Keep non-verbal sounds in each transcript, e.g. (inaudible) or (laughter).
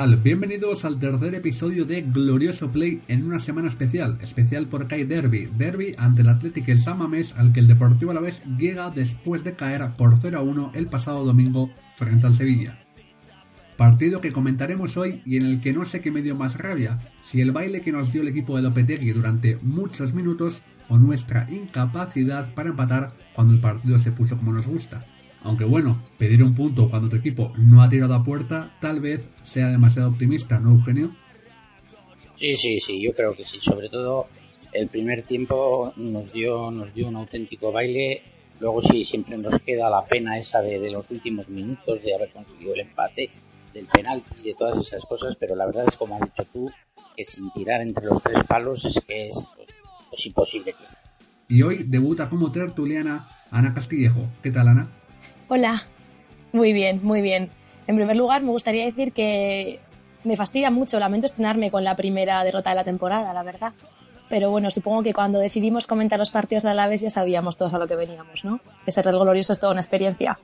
Tal? Bienvenidos al tercer episodio de Glorioso Play en una semana especial, especial porque hay derby, derby ante el Athletic el San Mamés al que el Deportivo Alavés llega después de caer por 0 a 1 el pasado domingo frente al Sevilla. Partido que comentaremos hoy y en el que no sé qué me dio más rabia, si el baile que nos dio el equipo de Lopetegui durante muchos minutos o nuestra incapacidad para empatar cuando el partido se puso como nos gusta. Aunque bueno, pedir un punto cuando tu equipo no ha tirado a puerta tal vez sea demasiado optimista, ¿no, Eugenio? Sí, sí, sí, yo creo que sí. Sobre todo el primer tiempo nos dio, nos dio un auténtico baile. Luego sí, siempre nos queda la pena esa de, de los últimos minutos de haber conseguido el empate, del penalti y de todas esas cosas, pero la verdad es como has dicho tú, que sin tirar entre los tres palos es que es pues, pues imposible. Y hoy debuta como tertuliana Ana Castillejo. ¿Qué tal, Ana? Hola, muy bien, muy bien. En primer lugar, me gustaría decir que me fastidia mucho, lamento estrenarme con la primera derrota de la temporada, la verdad. Pero bueno, supongo que cuando decidimos comentar los partidos de Alaves ya sabíamos todos a lo que veníamos, ¿no? Ese Red Glorioso es toda una experiencia.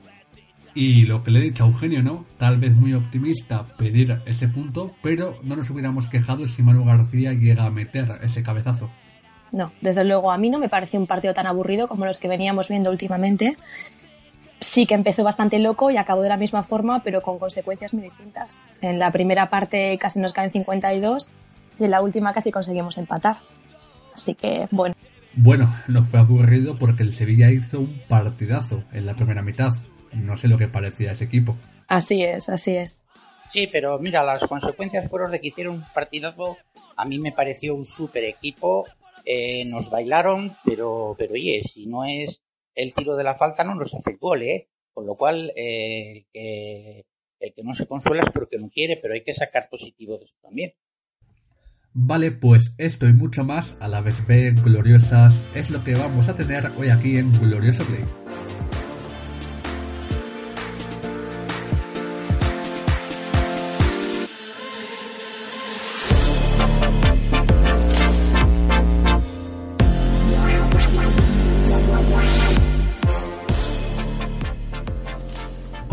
Y lo que le he dicho a Eugenio, ¿no? Tal vez muy optimista pedir ese punto, pero no nos hubiéramos quejado si Manu García llega a meter ese cabezazo. No, desde luego a mí no me pareció un partido tan aburrido como los que veníamos viendo últimamente. Sí que empezó bastante loco y acabó de la misma forma, pero con consecuencias muy distintas. En la primera parte casi nos caen 52 y en la última casi conseguimos empatar. Así que, bueno. Bueno, no fue aburrido porque el Sevilla hizo un partidazo en la primera mitad. No sé lo que parecía ese equipo. Así es, así es. Sí, pero mira, las consecuencias fueron de que hicieron un partidazo. A mí me pareció un súper equipo. Eh, nos bailaron, pero, pero oye, si no es el tiro de la falta, no nos hace el gol, ¿eh? Con lo cual, eh, el, que, no se consuela es porque no quiere, pero hay que sacar positivo de eso también. Vale, pues esto y mucho más a la vez B gloriosas es lo que vamos a tener hoy aquí en Glorioso Play.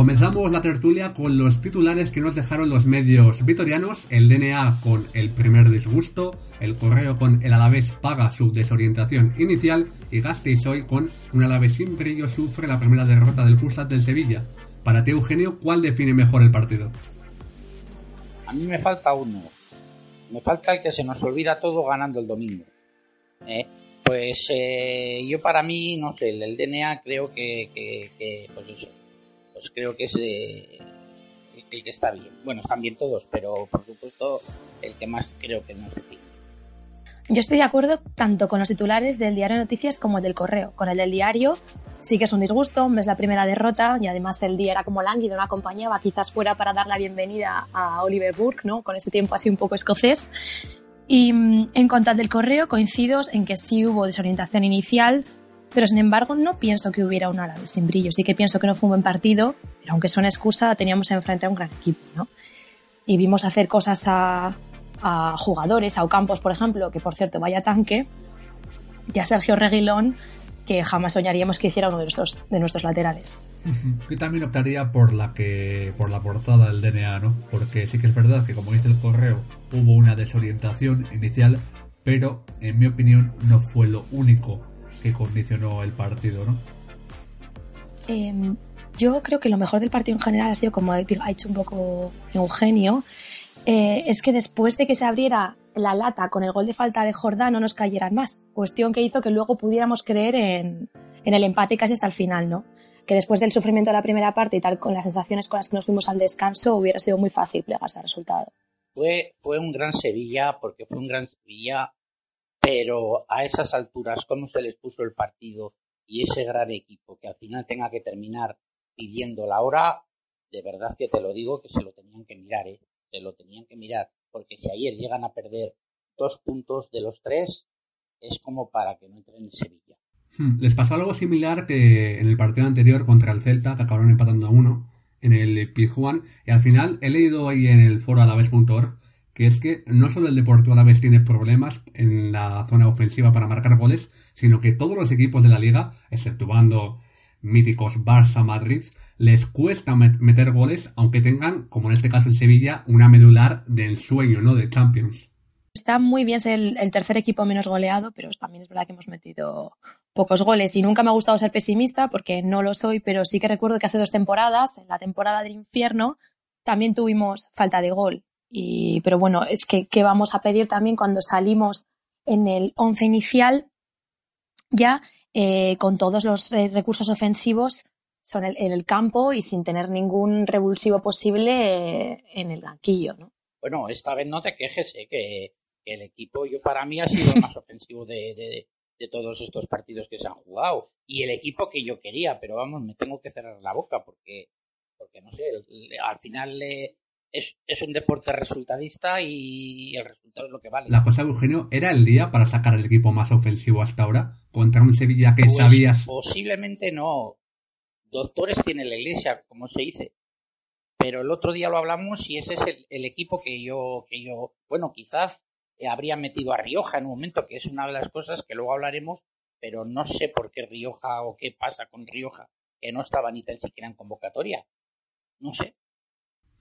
Comenzamos la tertulia con los titulares que nos dejaron los medios vitorianos, el DNA con el primer disgusto, el correo con el Alavés paga su desorientación inicial y Gasteiz hoy con un Alavés sin brillo sufre la primera derrota del Cursat del Sevilla. Para ti, Eugenio, ¿cuál define mejor el partido? A mí me falta uno. Me falta el que se nos olvida todo ganando el domingo. ¿Eh? Pues eh, yo para mí, no sé, el DNA creo que, que, que pues eso, pues creo que es eh, el que está bien. Bueno, están bien todos, pero por supuesto el que más creo que no es bien. Yo estoy de acuerdo tanto con los titulares del diario noticias como el del correo. Con el del diario sí que es un disgusto, es la primera derrota y además el día era como lánguido, no acompañaba, quizás fuera para dar la bienvenida a Oliver Burke, ¿no? Con ese tiempo así un poco escocés. Y mm, en cuanto al del correo, coincido en que sí hubo desorientación inicial, pero sin embargo no pienso que hubiera un árabe sin brillo. Sí que pienso que no fue un buen partido, pero aunque son excusa, teníamos enfrente a un gran equipo, ¿no? Y vimos hacer cosas a, a jugadores, a Ocampos, por ejemplo, que por cierto vaya tanque, y a Sergio Reguilón, que jamás soñaríamos que hiciera uno de nuestros, de nuestros laterales. Yo también optaría por la que por la portada del DNA, ¿no? Porque sí que es verdad que como dice el correo, hubo una desorientación inicial, pero en mi opinión no fue lo único que condicionó el partido, ¿no? Eh, yo creo que lo mejor del partido en general ha sido, como ha dicho un poco Eugenio, eh, es que después de que se abriera la lata con el gol de falta de Jordán no nos cayeran más. Cuestión que hizo que luego pudiéramos creer en, en el empate casi hasta el final, ¿no? que después del sufrimiento de la primera parte y tal, con las sensaciones con las que nos fuimos al descanso, hubiera sido muy fácil plegarse al resultado. Fue, fue un gran Sevilla, porque fue un gran Sevilla, pero a esas alturas, cómo se les puso el partido y ese gran equipo que al final tenga que terminar pidiendo la hora, de verdad que te lo digo que se lo tenían que mirar, ¿eh? se lo tenían que mirar, porque si ayer llegan a perder dos puntos de los tres, es como para que no entren en Sevilla. Hmm, les pasó algo similar que en el partido anterior contra el Celta, que acabaron empatando a uno en el Pizjuán, y al final he leído ahí en el foro alaves.org que es que no solo el Deportivo Alavés tiene problemas en la zona ofensiva para marcar goles, sino que todos los equipos de la liga, exceptuando míticos Barça, Madrid, les cuesta meter goles, aunque tengan, como en este caso en Sevilla, una medular de ensueño, ¿no? De Champions. Está muy bien ser el, tercer equipo menos goleado, pero también es verdad que hemos metido pocos goles y nunca me ha gustado ser pesimista porque no lo soy, pero sí que recuerdo que hace dos temporadas, en la temporada del infierno, también tuvimos falta de gol. Y, pero bueno, es que ¿qué vamos a pedir también cuando salimos en el once inicial ya eh, con todos los eh, recursos ofensivos son en el campo y sin tener ningún revulsivo posible eh, en el banquillo, ¿no? Bueno, esta vez no te quejes, que el equipo yo para mí ha sido el más ofensivo de, de, todos estos partidos que se han jugado y el equipo que yo quería, pero vamos, me tengo que cerrar la boca porque, porque no sé, al final es, es, un deporte resultadista y el resultado es lo que vale. La cosa, Eugenio, ¿era el día para sacar el equipo más ofensivo hasta ahora? Contra un Sevilla que pues sabías... Posiblemente no. Doctores tiene la iglesia, como se dice pero el otro día lo hablamos y ese es el, equipo que yo, que yo, bueno, quizás habría metido a Rioja en un momento, que es una de las cosas que luego hablaremos, pero no sé por qué Rioja o qué pasa con Rioja, que no estaba ni tan siquiera en convocatoria. No sé.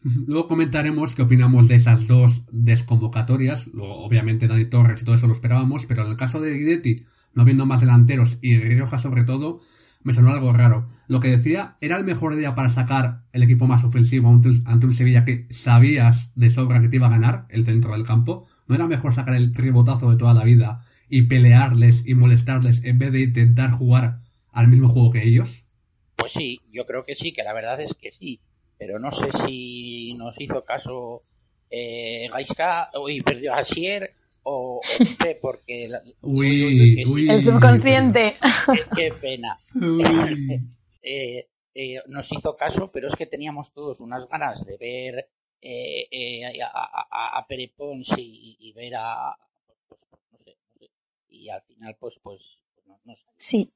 Luego comentaremos qué opinamos de esas dos desconvocatorias. Luego, obviamente, Dani Torres y todo eso lo esperábamos, pero en el caso de Guidetti, no viendo más delanteros y Rioja sobre todo, me sonó algo raro. Lo que decía, ¿era el mejor día para sacar el equipo más ofensivo ante un Sevilla que sabías de sobra que te iba a ganar el centro del campo? ¿No era mejor sacar el tribotazo de toda la vida y pelearles y molestarles en vez de intentar jugar al mismo juego que ellos? Pues sí, yo creo que sí, que la verdad es que sí. Pero no sé si nos hizo caso eh, Gaiska, y perdió a Sier o, porque el subconsciente. Qué, pena. (laughs) Eh, eh, nos hizo caso pero es que teníamos todos unas ganas de ver eh, a, a, Pere Pons y, ver a pues, pues, no, sé, y al final pues pues, pues no, no sí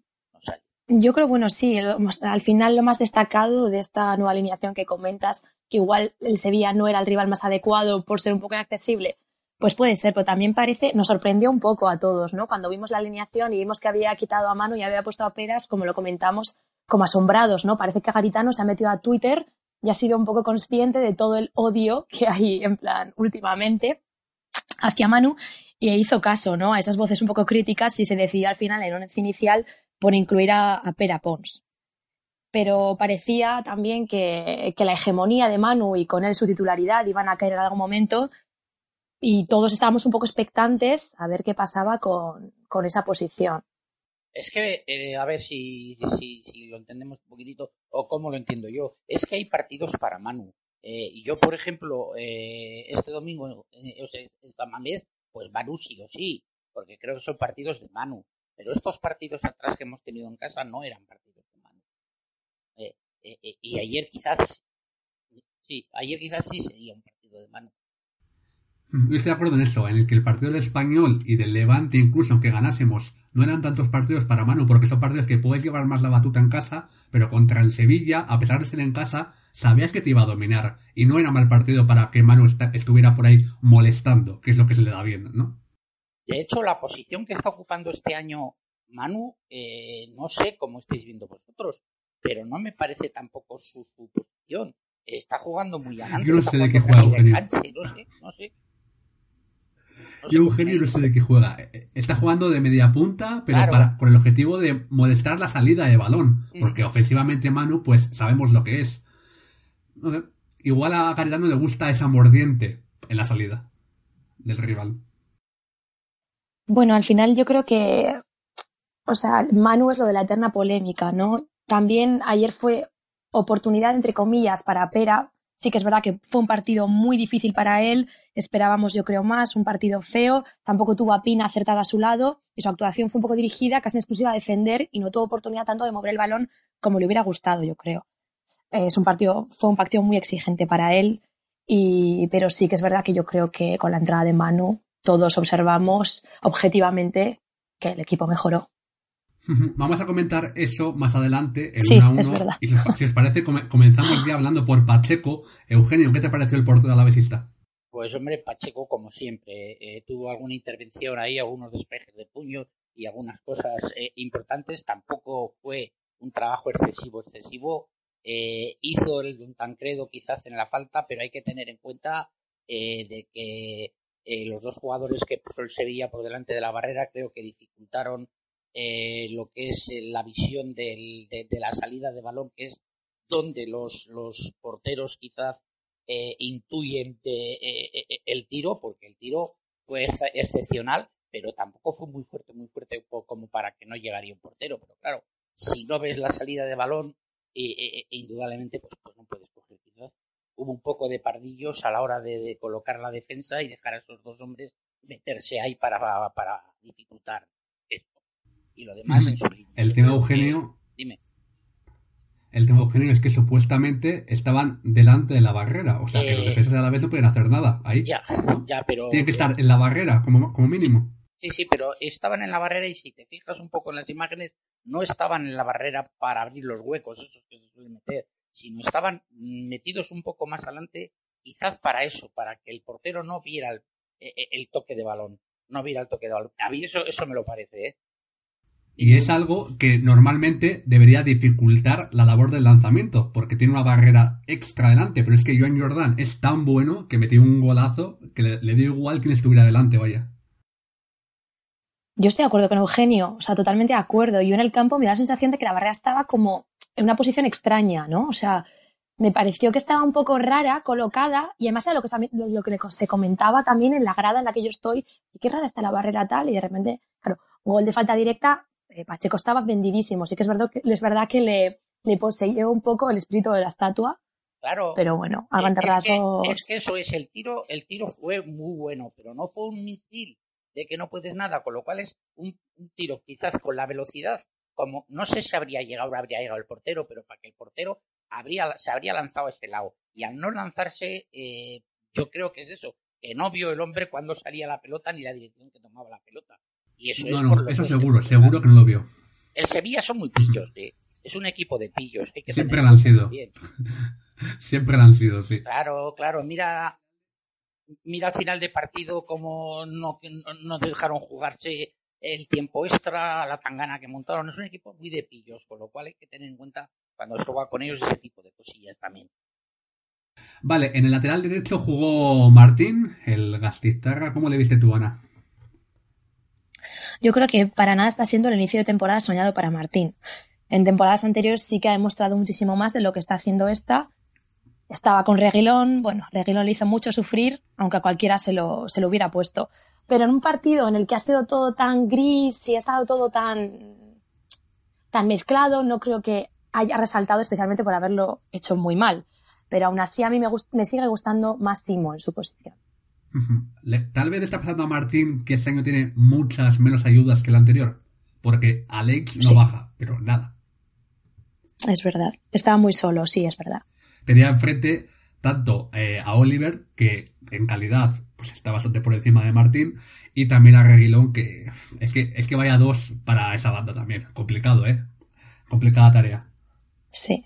yo creo, bueno, sí, al final lo más destacado de esta nueva alineación que comentas, que igual el Sevilla no era el rival más adecuado por ser un poco inaccesible, pues puede ser, pero también parece, nos sorprendió un poco a todos, ¿no? Cuando vimos la alineación y vimos que había quitado a mano y había puesto a peras, como lo comentamos, como asombrados, ¿no? Parece que Garitano se ha metido a Twitter y ha sido un poco consciente de todo el odio que hay, en plan, últimamente hacia Manu y hizo caso, ¿no? A esas voces un poco críticas y se decidió al final en once inicial por incluir a, a Pera Pons. Pero parecía también que, la hegemonía de Manu y con él su titularidad iban a caer en algún momento y todos estábamos un poco expectantes a ver qué pasaba con, esa posición. Es que, eh, a ver si, lo entendemos un poquitito o cómo lo entiendo yo, es que hay partidos para Manu. Eh, y yo, por ejemplo, eh, este domingo, eh, o sea, esta pues Manu sí o sí, porque creo que son partidos de Manu. Pero estos partidos atrás que hemos tenido en casa no eran partidos de Manu. Eh, y ayer quizás, sí, ayer quizás sí sería un partido de Manu. Yo estoy de acuerdo en eso, en el que el partido del español y del Levante, incluso aunque ganásemos, no eran tantos partidos para Manu, porque son partidos que puedes llevar más la batuta en casa, pero contra el Sevilla, a pesar de ser en casa, sabías que te iba a dominar. Y no era mal partido para que Manu estuviera por ahí molestando, que es lo que se le da bien, ¿no? De hecho, la posición que está ocupando este año Manu, eh, no sé cómo estáis viendo vosotros, pero no me parece tampoco su, posición. Está jugando muy adelante. Yo no sé de qué juega Eugenio. no sé, no sé. Yo, Eugenio, no sé de qué juega. Está jugando de media punta, pero para, con el objetivo de molestar la salida de balón. Mm. Porque ofensivamente Manu, pues sabemos lo que es. igual a Caridano le gusta esa mordiente en la salida del rival. Bueno, al final yo creo que, o sea, Manu es lo de la eterna polémica, ¿no? también ayer fue oportunidad, entre comillas, para Pera. Sí que es verdad que fue un partido muy difícil para él, esperábamos yo creo más, un partido feo, tampoco tuvo a Pina acertada a su lado y su actuación fue un poco dirigida, casi en exclusiva a defender y no tuvo oportunidad tanto de mover el balón como le hubiera gustado, yo creo. Es un partido, fue un partido muy exigente para él, y, pero sí que es verdad que yo creo que con la entrada de Manu todos observamos objetivamente que el equipo mejoró. (laughs) Vamos a comentar eso más adelante en Sí, una a uno. es verdad. Y si os, si os parece, come- comenzamos ya hablando por Pacheco. Eugenio, ¿qué te pareció el portero de Alavesista? Pues hombre, Pacheco, como siempre, eh, tuvo alguna intervención ahí, algunos despejes de puño y algunas cosas eh, importantes. Tampoco fue un trabajo excesivo, excesivo. Eh, hizo el de un Tancredo quizás en la falta, pero hay que tener en cuenta eh, de que eh, los dos jugadores que puso el Sevilla por delante de la barrera creo que dificultaron eh, lo que es eh, la visión del- de, la salida de balón, que es donde los, los porteros quizás eh, intuyen el tiro, porque el tiro fue ex- excepcional, pero tampoco fue muy fuerte, muy fuerte como para que no llegaría un portero. Pero claro, si no ves la salida de balón, indudablemente pues, pues no puedes coger. Quizás hubo un poco de pardillos a la hora de, de colocar la defensa y dejar a esos dos hombres meterse ahí para, para dificultar esto. Y lo demás en su línea. El tema Eugenio, Dime. el tema Eugenio es que supuestamente estaban delante de la barrera. O sea, que los Eh, defensas de Alavés no pueden hacer nada ahí. Ya, ya, pero. Tienen que estar en la barrera, como, como mínimo. Sí, sí, pero estaban en la barrera y si te fijas un poco en las imágenes, no estaban en la barrera para abrir los huecos, esos que se suelen meter, sino estaban metidos un poco más adelante, quizás para eso, para que el portero no viera el, eh, el toque de balón, no viera el toque de balón. A mí eso, eso me lo parece, ¿eh? Y es algo que normalmente debería dificultar la labor del lanzamiento, porque tiene una barrera extra delante, pero es que Joan Jordan es tan bueno que metió un golazo que le, le dio igual quien estuviera delante, vaya. Yo estoy de acuerdo con Eugenio, o sea, totalmente de acuerdo. Yo en el campo me da la sensación de que la barrera estaba como en una posición extraña, ¿no? O sea, me pareció que estaba un poco rara, colocada, y además era lo que, lo, que se comentaba también en la grada en la que yo estoy, y qué rara está la barrera tal, y de repente, claro, gol de falta directa, eh, Pacheco estaba vendidísimo, sí que es verdad que, es verdad que le, le poseyó un poco el espíritu de la estatua, Claro. pero bueno, a grandes es, que, es que eso es, el tiro, el tiro fue muy bueno, pero no fue un misil de que no puedes nada, con lo cual es un, un tiro quizás con la velocidad, como no sé si habría llegado o habría llegado el portero, pero para que el portero habría, se habría lanzado a este lado. Y al no lanzarse, eh, yo creo que es eso, que no vio el hombre cuando salía la pelota ni la dirección que tomaba la pelota. Y eso No, es por no, los eso seguro, que- seguro que no lo vio. El Sevilla son muy pillos, de, es un equipo de pillos. hay que Siempre lo han sido. bien. (laughs) Siempre lo han sido, sí. Claro, claro, mira, mira al final de partido cómo no, no, no dejaron jugarse el tiempo extra, la tangana que montaron. Es un equipo muy de pillos, con lo cual hay que tener en cuenta cuando se juega con ellos ese tipo de cosillas también. Vale, en el lateral derecho jugó Martín, el Gastistarra. ¿Cómo le viste tú, Ana? Yo creo que para nada está siendo el inicio de temporada soñado para Martín. En temporadas anteriores sí que ha demostrado muchísimo más de lo que está haciendo esta. Estaba con Reguilón, bueno, Reguilón le hizo mucho sufrir, aunque a cualquiera se lo, se lo hubiera puesto. Pero en un partido en el que ha sido todo tan gris y ha estado todo tan, tan mezclado, no creo que haya resaltado especialmente por haberlo hecho muy mal. Pero aún así a mí me, me sigue gustando más Simo en su posición. Tal vez está pasando a Martín que este año tiene muchas menos ayudas que el anterior. Porque Alex no Sí. baja, pero nada. Es verdad. Estaba muy solo, sí, es verdad. Tenía enfrente tanto eh, a Oliver, que en calidad pues está bastante por encima de Martín, y también a Reguilón, que es que, es que vaya dos para esa banda también. Complicado, ¿eh? Complicada tarea. Sí.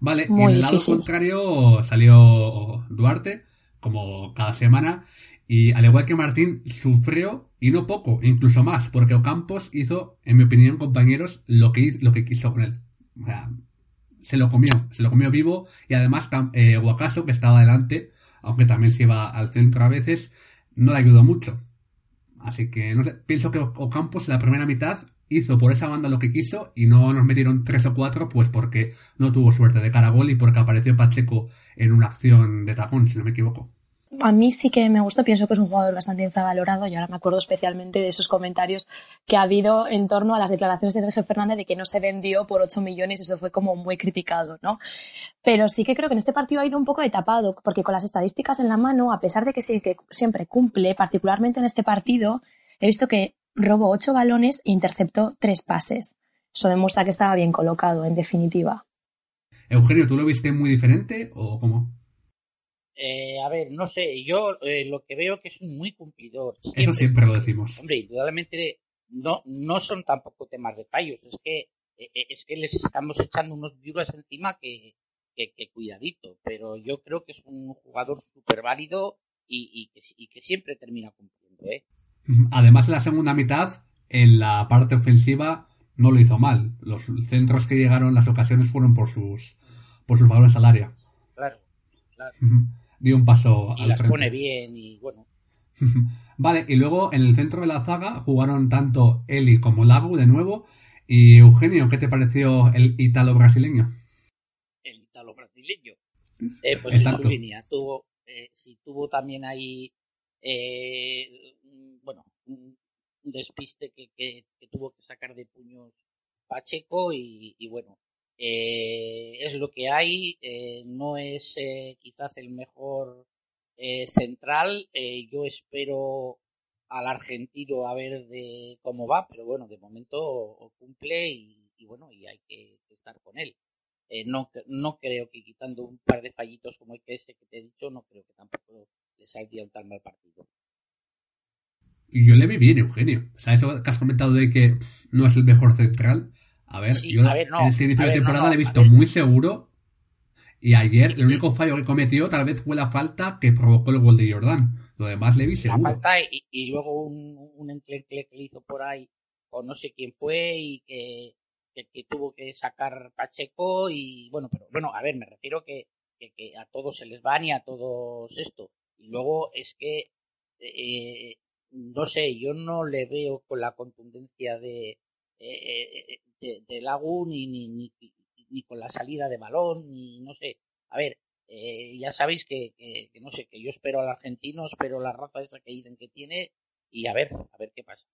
Vale, y Muy en el lado difícil. contrario salió Duarte, como cada semana, y al igual que Martín, sufrió, y no poco, incluso más, porque Ocampos hizo, en mi opinión, compañeros, lo que, hizo- lo que quiso con él. O sea, se lo comió, se lo comió vivo, y además eh, Guacaso, que estaba adelante, aunque también se iba al centro a veces, no le ayudó mucho. Así que, no sé, pienso que Ocampos en la primera mitad hizo por esa banda lo que quiso y no nos metieron tres o cuatro, pues porque no tuvo suerte de cara a gol y porque apareció Pacheco en una acción de tacón, si no me equivoco. A mí sí que me gustó, pienso que es un jugador bastante infravalorado y ahora me acuerdo especialmente de esos comentarios que ha habido en torno a las declaraciones de Sergio Fernández de que no se vendió por 8 millones, eso fue como muy criticado, ¿no? Pero sí que creo que en este partido ha ido un poco etapado, porque con las estadísticas en la mano, a pesar de que sí que siempre cumple, particularmente en este partido, he visto que robó 8 balones e interceptó 3 pases. Eso demuestra que estaba bien colocado, en definitiva. Eugenio, ¿tú lo viste muy diferente o cómo? Eh, a ver, no sé, yo eh, lo que veo que es un muy cumplidor. Eso siempre lo decimos. Hombre, indudablemente no, no son tampoco temas de payos, es que eh, es que les estamos echando unos viuras encima que, que, cuidadito, pero yo creo que es un jugador súper válido y, que, y, que, siempre termina cumpliendo. ¿eh? Además, en la segunda mitad, en la parte ofensiva, no lo hizo mal. Los centros que llegaron, las ocasiones fueron por sus, por sus valores al área. Claro, claro dio un paso y las pone bien y bueno. (laughs) vale, y luego en el centro de la zaga jugaron tanto Eli como Lago de nuevo. Y Eugenio, ¿qué te pareció el italo brasileño? El italo brasileño. Eh, pues en su línea tuvo, eh, sí, tuvo también ahí, eh, bueno, un despiste que, que, tuvo que sacar de puños Pacheco y, y bueno, eh, es lo que hay, eh, no es eh, quizás el mejor central. yo espero al argentino a ver de cómo va, pero bueno, de momento cumple y, bueno, y hay que, estar con él. no, creo que quitando un par de fallitos como ese que te he dicho, no creo que tampoco le saldría un tan mal partido. Yo le vi bien, Eugenio. O sea, eso que has comentado de que no es el mejor central, a ver, yo en este inicio de temporada le he visto muy seguro. Y ayer el único fallo que cometió tal vez fue la falta que provocó el gol de Jordan. Lo demás le vi seguro. La falta y, luego un, un que le hizo por ahí, o no sé quién fue, y que, que, tuvo que sacar Pacheco. Y bueno, pero bueno, a ver, me refiero que, que, a todos se les van y a todos esto. Y luego es que, eh, no sé, yo no le veo con la contundencia de, eh, de, de Lagu ni, ni, ni, ni, con la salida de balón, ni no sé. A ver, eh, ya sabéis que, que, no sé, que yo espero al argentino, espero la raza esa que dicen que tiene y a ver, a ver qué pasa.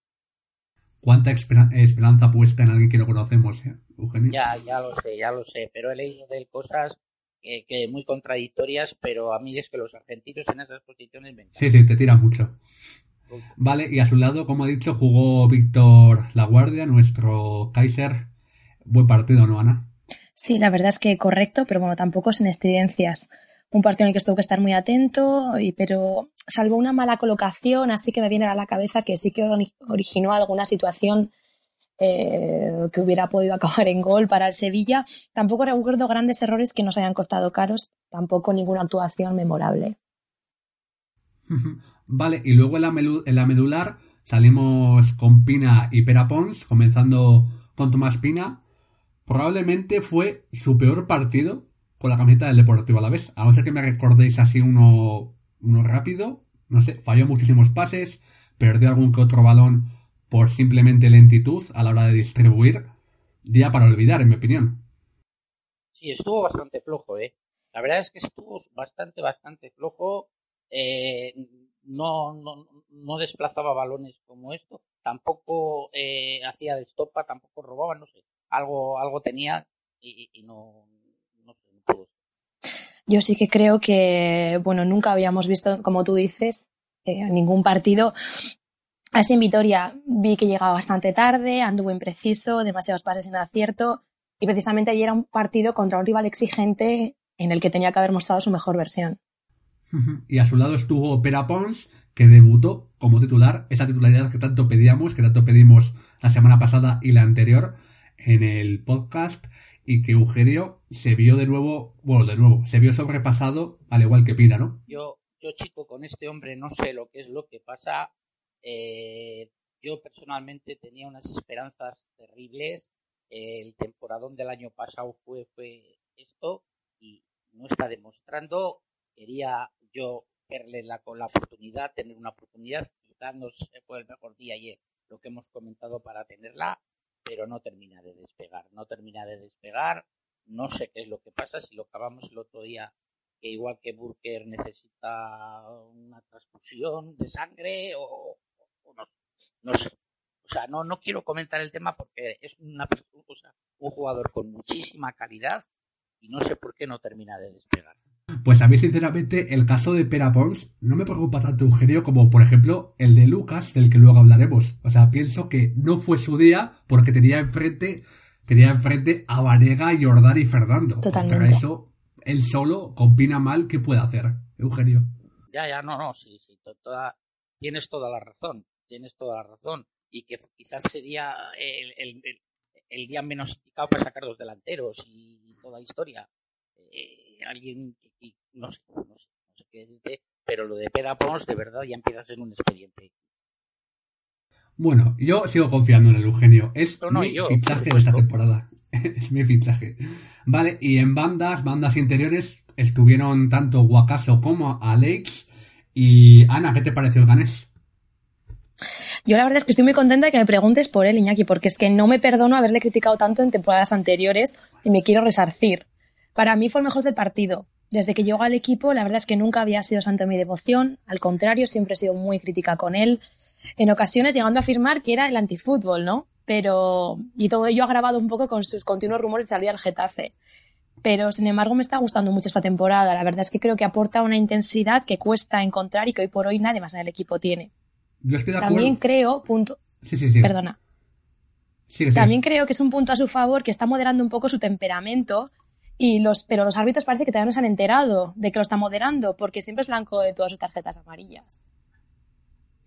¿Cuánta esperanza puesta en alguien que no conocemos, eh, Eugenio? Ya, ya lo sé, ya lo sé, pero he leído de él cosas que, que, muy contradictorias, pero a mí es que los argentinos en esas posiciones me Sí, sí, te tiran mucho. Vale, y a su lado, como he dicho, jugó Víctor Laguardia, nuestro Kaiser. Buen partido, ¿no, Ana? Sí, la verdad es que correcto, pero bueno, tampoco sin excedencias. Un partido en el que estuvo que estar muy atento, y, pero salvo una mala colocación, así que me viene a la cabeza que sí que originó alguna situación eh, que hubiera podido acabar en gol para el Sevilla. Tampoco recuerdo grandes errores que nos hayan costado caros, tampoco ninguna actuación memorable. (laughs) Vale, y luego en la, medular salimos con Pina y Pera Pons, comenzando con Tomás Pina. Probablemente fue su peor partido con la camiseta del Deportivo a la vez. A no ser que me recordéis así uno, uno rápido. No sé, falló muchísimos pases, perdió algún que otro balón por simplemente lentitud a la hora de distribuir. Día para olvidar, en mi opinión. Sí, estuvo bastante flojo, ¿eh? La verdad es que estuvo bastante, bastante flojo. Eh, no, no, no desplazaba balones como esto, tampoco eh, hacía de estopa, tampoco robaba, no sé, algo, algo tenía y, no, no sé, no pudo. Yo sí que creo que, bueno, nunca habíamos visto, como tú dices, eh, ningún partido así en Vitoria. Vi que llegaba bastante tarde, anduvo impreciso, demasiados pases en acierto y precisamente ayer era un partido contra un rival exigente en el que tenía que haber mostrado su mejor versión. Y a su lado estuvo Pera Pons, que debutó como titular, esa titularidad que tanto pedíamos, que tanto pedimos la semana pasada y la anterior en el podcast, y que Eugenio se vio de nuevo, bueno, de nuevo, se vio sobrepasado al igual que Pina, ¿no? Yo, yo chico, con este hombre no sé lo que es lo que pasa. Eh, yo personalmente tenía unas esperanzas terribles. el temporadón del año pasado fue, fue esto y no está demostrando quería yo verle con la oportunidad, tener una oportunidad, quizás fue el mejor día ayer, lo que hemos comentado para tenerla, pero no termina de despegar, no termina de despegar, no sé qué es lo que pasa, si lo acabamos el otro día que igual que Burker necesita una transfusión de sangre o, o no, no sé. O sea, no, no quiero comentar el tema porque es una, o un jugador con muchísima calidad y no sé por qué no termina de despegar. Pues a mí, sinceramente, el caso de Pera Pons no me preocupa tanto, Eugenio, como por ejemplo el de Lucas, del que luego hablaremos. O sea, pienso que no fue su día porque tenía enfrente, tenía enfrente a Vanega, Jordán y Fernando. Totalmente. Contra eso, él solo, con Pina mal, ¿qué puede hacer, Eugenio? Ya, ya, no, no, sí, sí, toda, tienes toda la razón, tienes toda la razón. Y que quizás sería el, el, el, el día menos indicado para sacar los delanteros y toda historia. Eh, alguien, que- que- no sé, no sé, no sé qué decirte, pero lo de Pera Pons de verdad ya empieza a ser un expediente. Bueno, yo sigo confiando en el Eugenio. Es No, no, mi yo, fichaje de esta temporada. (laughs) es mi fichaje. Vale, y en bandas, bandas interiores, estuvieron tanto Guacaso como Alex. Y Ana, ¿qué te pareció el ganés? Yo la verdad es que estoy muy contenta de que me preguntes por él, Iñaki, porque es que no me perdono haberle criticado tanto en temporadas anteriores y me quiero resarcir. Para mí fue el mejor del partido. Desde que llegó al equipo, la verdad es que nunca había sido santo de mi devoción. Al contrario, siempre he sido muy crítica con él. En ocasiones llegando a afirmar que era el antifútbol, ¿no? Pero. Y todo ello agravado un poco con sus continuos rumores de salir al Getafe. Pero, sin embargo, me está gustando mucho esta temporada. La verdad es que creo que aporta una intensidad que cuesta encontrar y que hoy por hoy nadie más en el equipo tiene. Yo estoy de acuerdo. También creo, punto, Sí, sí, sí. perdona, también creo que es un punto a su favor que está moderando un poco su temperamento y los, pero los árbitros parece que todavía no se han enterado de que lo está moderando porque siempre es blanco de todas sus tarjetas amarillas.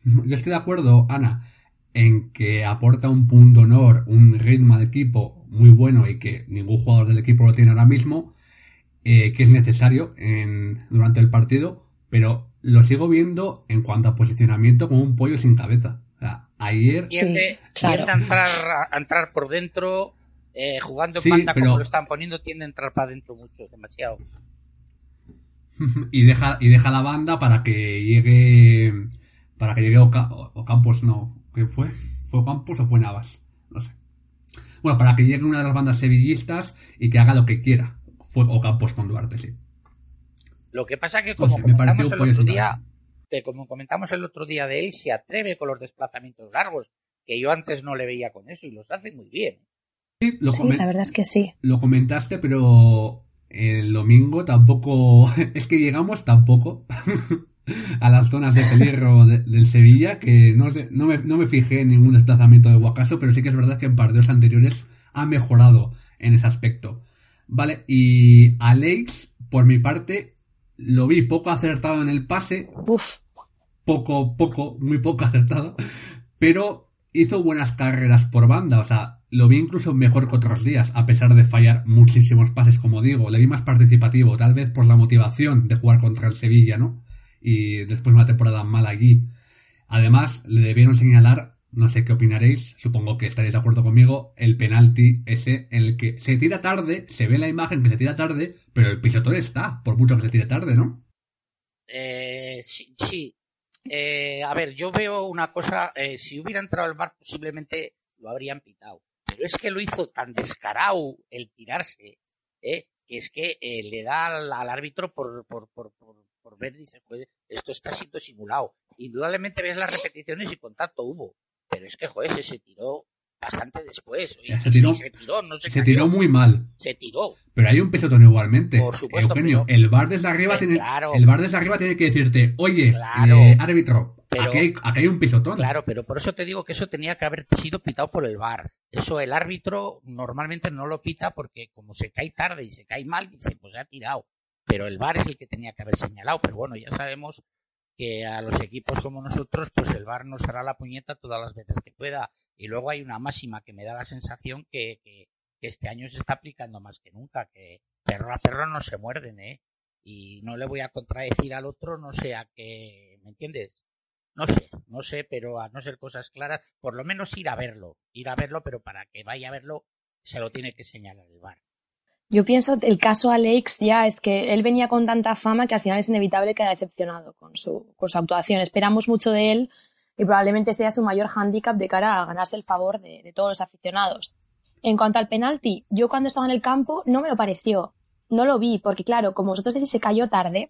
Yo estoy de acuerdo, Ana, en que aporta un punto honor, un ritmo al equipo muy bueno y que ningún jugador del equipo lo tiene ahora mismo, eh, que es necesario en, durante el partido, pero lo sigo viendo en cuanto a posicionamiento como un pollo sin cabeza. O sea, ayer... Claro. a, entrar, a entrar por dentro, eh, jugando en Sí, banda pero- como lo están poniendo, tiende a entrar para adentro mucho, demasiado. (laughs) y deja y deja la banda para que llegue para que llegue Oca- O- Ocampos no ¿quién fue? ¿fue Ocampos o fue Navas? no sé bueno para que llegue una de las bandas sevillistas y que haga lo que quiera fue Ocampos con Duarte sí Lo que pasa que como comentamos el otro día, que como comentamos el otro día de él, se atreve con los desplazamientos largos, que yo antes no le veía con eso y los hace muy bien. Sí, lo, Sí, comen- la verdad es que sí. lo comentaste pero el domingo tampoco (laughs) es que llegamos tampoco (laughs) a las zonas de peligro de- del Sevilla que no, sé- no, me, no me fijé en ningún desplazamiento de Guacaso pero sí que es verdad que en partidos anteriores ha mejorado en ese aspecto. Vale y Alex por mi parte lo vi poco acertado en el pase. Uf, poco, poco, muy poco (laughs) acertado, pero hizo buenas carreras por banda, o sea, lo vi incluso mejor que otros días, a pesar de fallar muchísimos pases, como digo, le vi más participativo, tal vez por la motivación de jugar contra el Sevilla, ¿no? Y después de una temporada mala allí. Además, le debieron señalar, no sé qué opinaréis, supongo que estaréis de acuerdo conmigo, el penalti ese en el que se tira tarde, se ve la imagen que se tira tarde, pero el pisotón está, por mucho que se tire tarde, ¿no? Eh, sí, sí. Eh, a ver, yo veo una cosa, eh, si hubiera entrado el bar posiblemente lo habrían pitado, pero es que lo hizo tan descarado el tirarse, ¿eh? que es que eh, le da al, al árbitro por, por, por, por, ver, dice, joder, esto está siendo simulado. Indudablemente ves las repeticiones y contacto hubo, pero es que, joder, se tiró bastante después. Se tiró- se tiró, no se, Se cayó, tiró muy mal. Se tiró. Pero hay un pisotón igualmente. Por supuesto, Eugenio, pero- el bar desde arriba tiene, claro. el bar desde arriba tiene que decirte, oye, Claro. eh, árbitro, Pero- aquí, hay, aquí hay un pisotón. Claro, pero por eso te digo que eso tenía que haber sido pitado por el VAR. Eso el árbitro normalmente no lo pita porque como se cae tarde y se cae mal, dice, pues ha tirado. Pero el VAR es el que tenía que haber señalado. Pero bueno, ya sabemos que a los equipos como nosotros, pues el VAR nos hará la puñeta todas las veces que pueda. Y luego hay una máxima que me da la sensación que, este año se está aplicando más que nunca, que perro a perro no se muerden, ¿eh? Y no le voy a contradecir al otro, no sé a qué, ¿me entiendes? No sé, no sé, pero a no ser cosas claras, por lo menos ir a verlo, ir a verlo, pero para que vaya a verlo se lo tiene que señalar el bar. yo pienso el caso Alex ya es que él venía con tanta fama que al final es inevitable que haya decepcionado con su, con su actuación. Esperamos mucho de él y probablemente sea su mayor hándicap de cara a ganarse el favor de, de todos los aficionados. En cuanto al penalti, yo cuando estaba en el campo no me lo pareció. no lo vi, porque claro, como vosotros decís, se cayó tarde.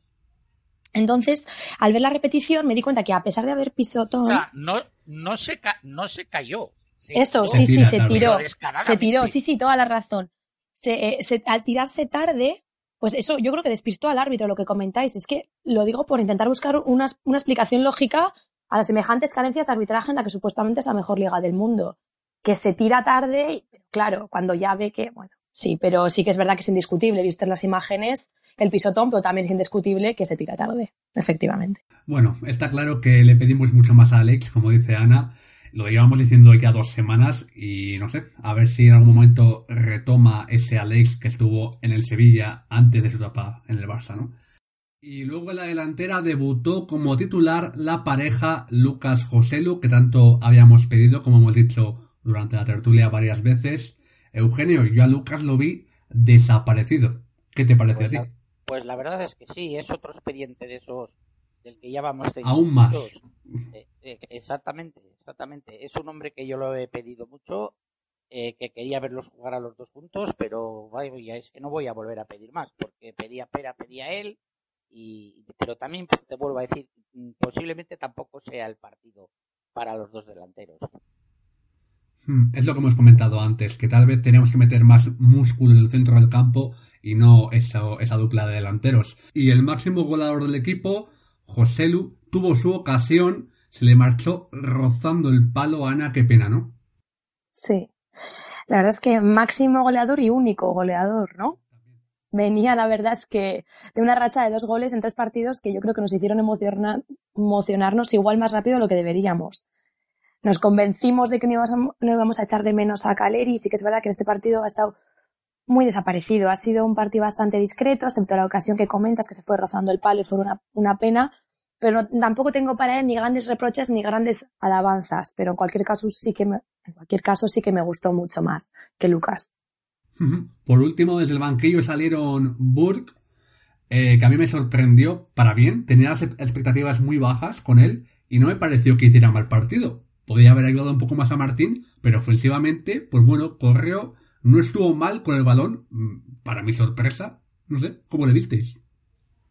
Entonces, al ver la repetición, me di cuenta que a pesar de haber pisotón. O sea, no, no, se, ca no se cayó. Se Eso, Se sí, sí, se tiró. Se tiró, sí, sí, toda la razón. Se, eh, se- al tirarse tarde, pues eso yo creo que despistó al árbitro lo que comentáis. Es que lo digo por intentar buscar una, una explicación lógica a las semejantes carencias de arbitraje en la que supuestamente es la mejor liga del mundo. Que se tira tarde, y, claro, cuando ya ve que, bueno, sí, pero sí que es verdad que es indiscutible, vistes las imágenes, el pisotón, pero también es indiscutible que se tira tarde, efectivamente. Bueno, está claro que le pedimos mucho más a Alex, como dice Ana. Lo llevamos diciendo ya dos semanas y no sé, a ver si en algún momento retoma ese Alex que estuvo en el Sevilla antes de su etapa en el Barça, ¿no? Y luego en la delantera debutó como titular la pareja Lucas Joselu, que tanto habíamos pedido, como hemos dicho durante la tertulia varias veces. Eugenio, yo a Lucas lo vi desaparecido. ¿Qué te pareció a ti? Pues la, pues la verdad es que sí, es otro expediente de esos del que ya vamos teniendo Aún más. Eh, eh, exactamente, exactamente. Es un hombre que yo lo he pedido mucho, eh, que quería verlos jugar a los dos juntos, pero vaya, es que no voy a volver a pedir más, porque pedía Pera, pedía él, y pero también te vuelvo a decir, mm, posiblemente tampoco sea el partido para los dos delanteros. Hmm, Es lo que hemos comentado antes, que tal vez tenemos que meter más músculo en el centro del campo y no esa, esa dupla de delanteros. Y el máximo goleador del equipo, Joselu, tuvo su ocasión, se le marchó rozando el palo a Ana, qué pena, ¿no? Sí. La verdad es que máximo goleador y único goleador, ¿no? Venía, la verdad es que de una racha de dos goles en tres partidos que yo creo que nos hicieron emociona- emocionarnos igual más rápido de lo que deberíamos. Nos convencimos de que no íbamos, a, no íbamos a echar de menos a Caleri y sí que es verdad que en este partido ha estado muy desaparecido. Ha sido un partido bastante discreto, excepto la ocasión que comentas que se fue rozando el palo y fue una, pena. Pero tampoco tengo para él ni grandes reproches ni grandes alabanzas. Pero en cualquier caso sí que en cualquier caso sí que me gustó mucho más que Lucas. Por último, desde el banquillo salieron Burke, eh, que a mí me sorprendió para bien. Tenía las expectativas muy bajas con él y no me pareció que hiciera mal partido. Podría haber ayudado un poco más a Martín, pero ofensivamente, pues bueno, corrió, no estuvo mal con el balón, mm, para mi sorpresa. No sé, ¿cómo le visteis?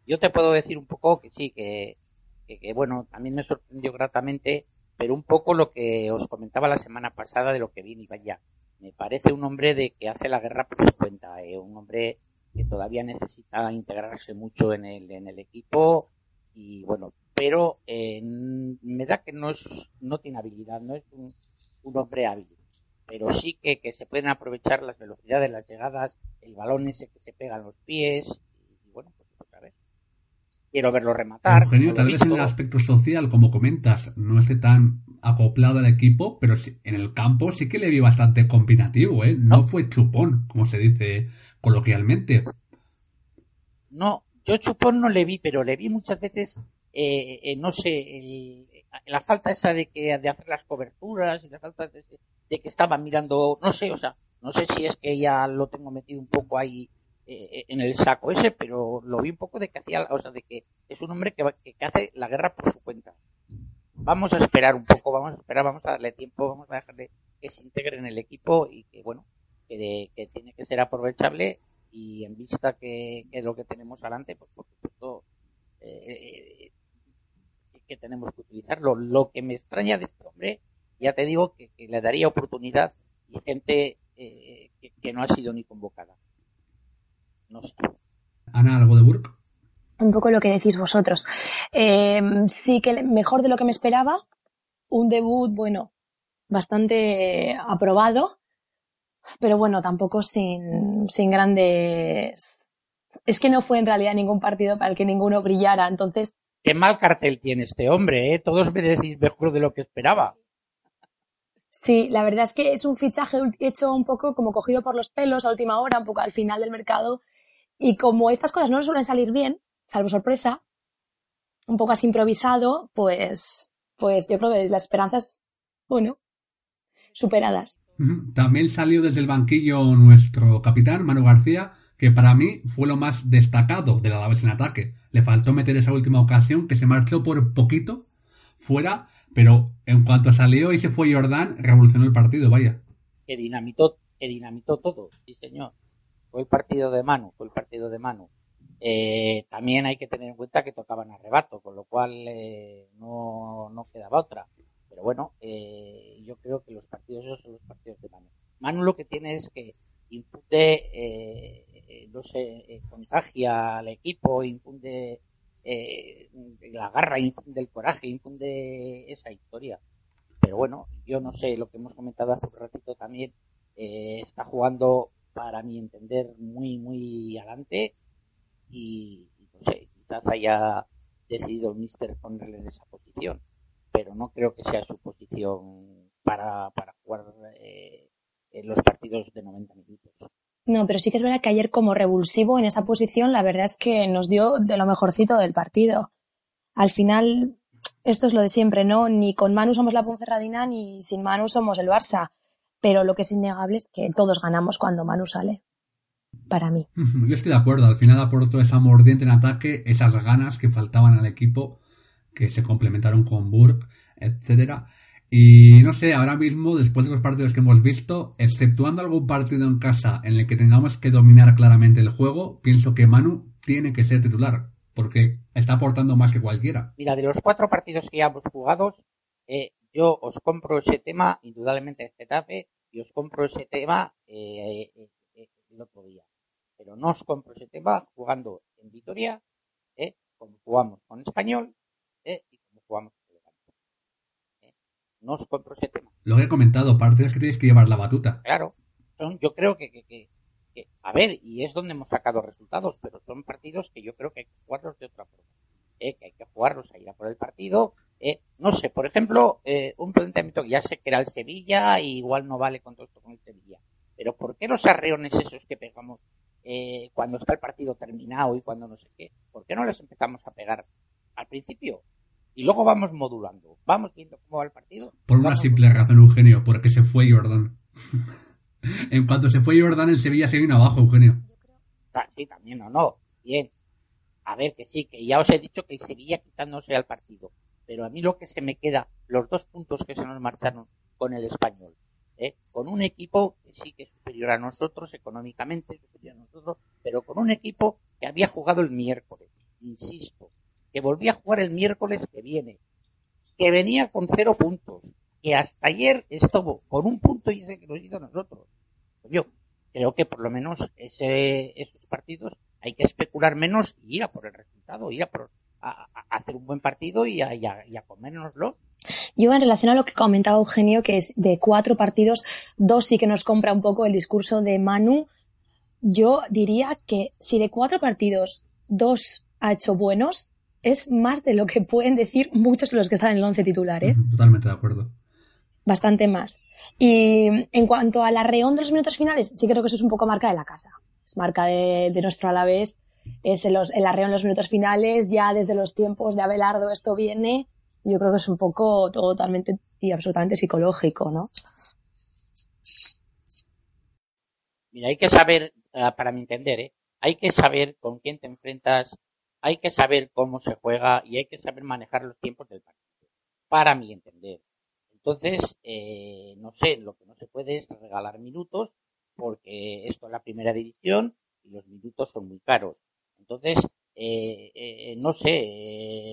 Yo te puedo decir un poco que sí, que, que, que, bueno, también me sorprendió gratamente, pero un poco lo que os comentaba la semana pasada de lo que vi en Ibaya. Me parece un hombre de que hace la guerra por su cuenta, eh, un hombre que todavía necesita integrarse mucho en el, en el equipo y bueno, pero eh, me da que no es, no tiene habilidad, no es un, un hombre hábil, pero sí que, que se pueden aprovechar las velocidades, las llegadas, el balón ese que se pega en los pies y bueno, pues, pues a ver quiero verlo rematar. Eugenio, tal vez en el aspecto social, como comentas, no esté tan acoplado al equipo, pero en el campo sí que le vi bastante combinativo, ¿eh? No, No. fue chupón, como se dice coloquialmente. No, yo chupón no le vi, pero le vi muchas veces, eh, eh, no sé, el- la falta esa de que de hacer las coberturas y la falta de, de que estaba mirando, no sé, o sea, no sé si es que ya lo tengo metido un poco ahí eh, en el saco ese, pero lo vi un poco de que hacía, o sea, de que es un hombre que, que hace la guerra por su cuenta. Vamos a esperar un poco, vamos a esperar, vamos a darle tiempo, vamos a dejarle que se integre en el equipo y que, bueno, que, de- que tiene que ser aprovechable y en vista que, que lo que tenemos adelante, pues por supuesto, eh, que tenemos que utilizarlo. Lo que me extraña de este hombre, ya te digo que, que le daría oportunidad y gente eh, que, que no ha sido ni convocada. No sé. Ana, algo de Burke. Un poco lo que decís vosotros. Eh, sí que mejor de lo que me esperaba. Un debut, bueno, bastante aprobado. Pero bueno, tampoco sin, sin grandes. Es que no fue en realidad ningún partido para el que ninguno brillara. Entonces, Qué mal cartel tiene este hombre, ¿eh? Todos me decís mejor de lo que esperaba. Sí, la verdad es que es un fichaje hecho un poco como cogido por los pelos a última hora, un poco al final del mercado. Y como estas cosas no le suelen salir bien, salvo sorpresa, un poco así improvisado, pues, pues yo creo que las esperanzas, bueno, superadas. También salió desde el banquillo nuestro capitán, Manu García, que para mí fue lo más destacado del Alavés en ataque. Le faltó meter esa última ocasión que se marchó por poquito fuera, pero en cuanto salió y se fue Jordán, revolucionó el partido, vaya. Que dinamitó, que dinamitó todo, sí señor. fue el partido de Manu, fue el partido de Manu. Eh, también hay que tener en cuenta que tocaban arrebato, con lo cual eh, no, no quedaba otra. Pero bueno, eh, yo creo que los partidos esos son los partidos de Manu. Manu lo que tiene es que infunde, eh, no sé, eh, contagia al equipo, infunde eh, la garra, infunde el coraje, infunde esa historia. Pero bueno, yo no sé, lo que hemos comentado hace un ratito también, está jugando, para mi entender, muy, muy adelante y, y no sé, quizás haya decidido el Mister ponerle en esa posición, pero no creo que sea su posición para, para jugar eh, en los partidos de 90 minutos. No, pero sí que es verdad que ayer como revulsivo en esa posición, la verdad es que nos dio de lo mejorcito del partido. Al final, esto es lo de siempre, ¿no? Ni con Manu somos la Ponferradina, ni sin Manu somos el Barça. Pero lo que es innegable es que todos ganamos cuando Manu sale. Para mí. Yo estoy de acuerdo, al final aportó esa mordiente en ataque, esas ganas que faltaban al equipo, que se complementaron con Burke, etcétera. Y no sé, ahora mismo, después de los partidos que hemos visto, exceptuando algún partido en casa en el que tengamos que dominar claramente el juego, pienso que Manu tiene que ser titular, porque está aportando más que cualquiera. Mira, de los cuatro partidos que ya hemos jugado, eh, yo os compro ese tema, indudablemente en Getafe, y os compro ese tema eh, eh, eh, el otro día. Pero no os compro ese tema jugando en Vitoria, eh, como jugamos con Español, eh, y como jugamos con Levante. Eh, no os compro ese tema. Lo que he comentado, partidos que tienes que llevar la batuta. Claro, son, yo creo que, que, que, que- a ver, y es donde hemos sacado resultados, pero son partidos que yo creo que hay que jugarlos de otra forma. eh, que hay que jugarlos a ir a por el partido. eh, no sé, por ejemplo, eh, un planteamiento que ya sé que era el Sevilla, y igual no vale con todo esto con el Sevilla. Pero ¿por qué los arreones esos que pegamos eh, cuando está el partido terminado y cuando no sé qué? ¿Por qué no les empezamos a pegar al principio? Y luego vamos modulando, vamos viendo cómo va el partido. Por una simple razón, Eugenio, porque se fue Jordan. (laughs) en cuanto se fue Jordan, el Sevilla se vino abajo, Eugenio. Sí, también o no. Bien. A ver, que sí, que ya os he dicho que el Sevilla quitándose al partido. Pero a mí lo que se me queda, los dos puntos que se nos marcharon con el español. ¿Eh? Con un equipo que sí que es superior a nosotros, económicamente superior a nosotros, pero con un equipo que había jugado el miércoles, insisto, que volvía a jugar el miércoles que viene, que venía con cero puntos, que hasta ayer estuvo con un punto y ese que nos hizo nosotros. Yo creo que por lo menos ese, esos partidos hay que especular menos y ir a por el resultado, ir a por a, hacer un buen partido y a, y a, y a comérnoslo. Yo en relación a lo que comentaba Eugenio, que es de cuatro partidos, dos sí que nos compra un poco el discurso de Manu. Yo diría que si de cuatro partidos dos ha hecho buenos, es más de lo que pueden decir muchos de los que están en el once titular, ¿eh? Totalmente de acuerdo. Bastante más. Y en cuanto al arreón de los minutos finales, sí creo que eso es un poco marca de la casa. Es marca de, de nuestro Alavés. Es el, el arreón en los minutos finales, ya desde los tiempos de Abelardo esto viene. Yo creo que es un poco totalmente y absolutamente psicológico, ¿no? Mira, hay que saber, eh, para mi entender, ¿eh? hay que saber con quién te enfrentas, hay que saber cómo se juega y hay que saber manejar los tiempos del partido, para mi entender. Entonces, eh, no sé, lo que no se puede es regalar minutos, porque esto es la primera división y los minutos son muy caros. Entonces, eh, eh, no sé,